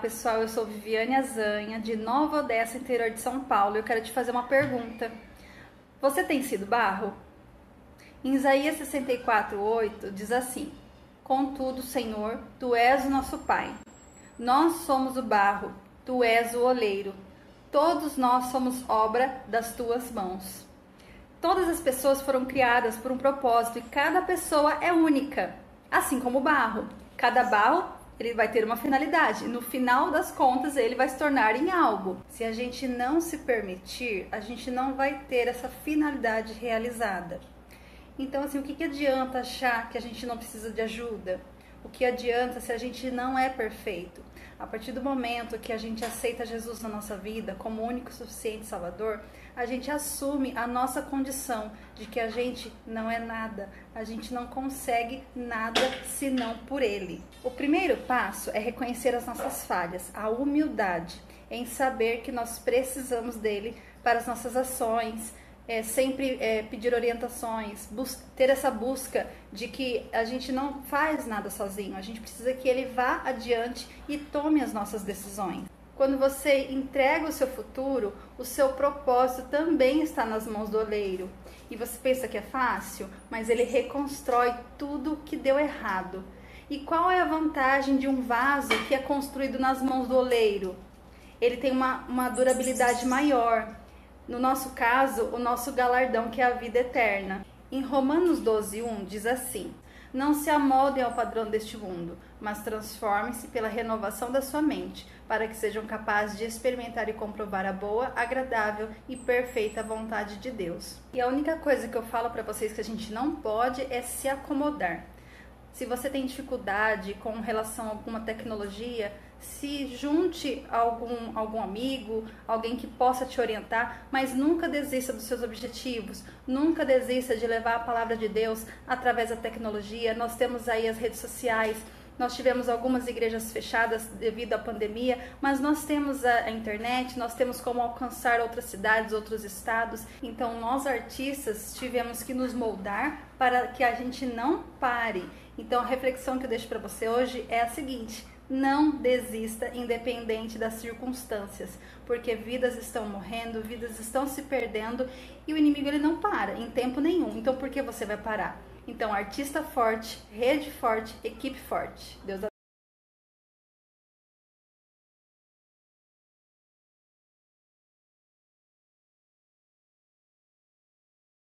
pessoal, eu sou Viviane Azanha, de Nova Odessa, interior de São Paulo. Eu quero te fazer uma pergunta. Você tem sido barro? Em Isaías 64:8 diz assim: Contudo, Senhor, tu és o nosso Pai. Nós somos o barro, tu és o oleiro. Todos nós somos obra das tuas mãos. Todas as pessoas foram criadas por um propósito e cada pessoa é única, assim como o barro. Cada barro ele vai ter uma finalidade. No final das contas, ele vai se tornar em algo. Se a gente não se permitir, a gente não vai ter essa finalidade realizada. Então, assim, o que, que adianta achar que a gente não precisa de ajuda? O que adianta se a gente não é perfeito? A partir do momento que a gente aceita Jesus na nossa vida como único suficiente Salvador, a gente assume a nossa condição de que a gente não é nada, a gente não consegue nada senão por Ele. O primeiro passo é reconhecer as nossas falhas, a humildade em saber que nós precisamos dele para as nossas ações, é, sempre é, pedir orientações, ter essa busca de que a gente não faz nada sozinho, a gente precisa que ele vá adiante e tome as nossas decisões. Quando você entrega o seu futuro, o seu propósito também está nas mãos do oleiro. E você pensa que é fácil, mas ele reconstrói tudo que deu errado. E qual é a vantagem de um vaso que é construído nas mãos do oleiro? Ele tem uma, uma durabilidade maior, no nosso caso, o nosso galardão que é a vida eterna. Em Romanos 12:1 diz assim: Não se amoldem ao padrão deste mundo, mas transformem-se pela renovação da sua mente, para que sejam capazes de experimentar e comprovar a boa, agradável e perfeita vontade de Deus. E a única coisa que eu falo para vocês que a gente não pode é se acomodar. Se você tem dificuldade com relação a alguma tecnologia, se junte a algum, algum amigo, alguém que possa te orientar, mas nunca desista dos seus objetivos, nunca desista de levar a palavra de Deus através da tecnologia. Nós temos aí as redes sociais, nós tivemos algumas igrejas fechadas devido à pandemia, mas nós temos a, internet, nós temos como alcançar outras cidades, outros estados. Então, nós artistas tivemos que nos moldar para que a gente não pare. Então, a reflexão que eu deixo para você hoje é a seguinte: não desista independente das circunstâncias, porque vidas estão morrendo, vidas estão se perdendo e o inimigo ele não para em tempo nenhum. Então, por que você vai parar? Então, artista forte, rede forte, equipe forte. Deus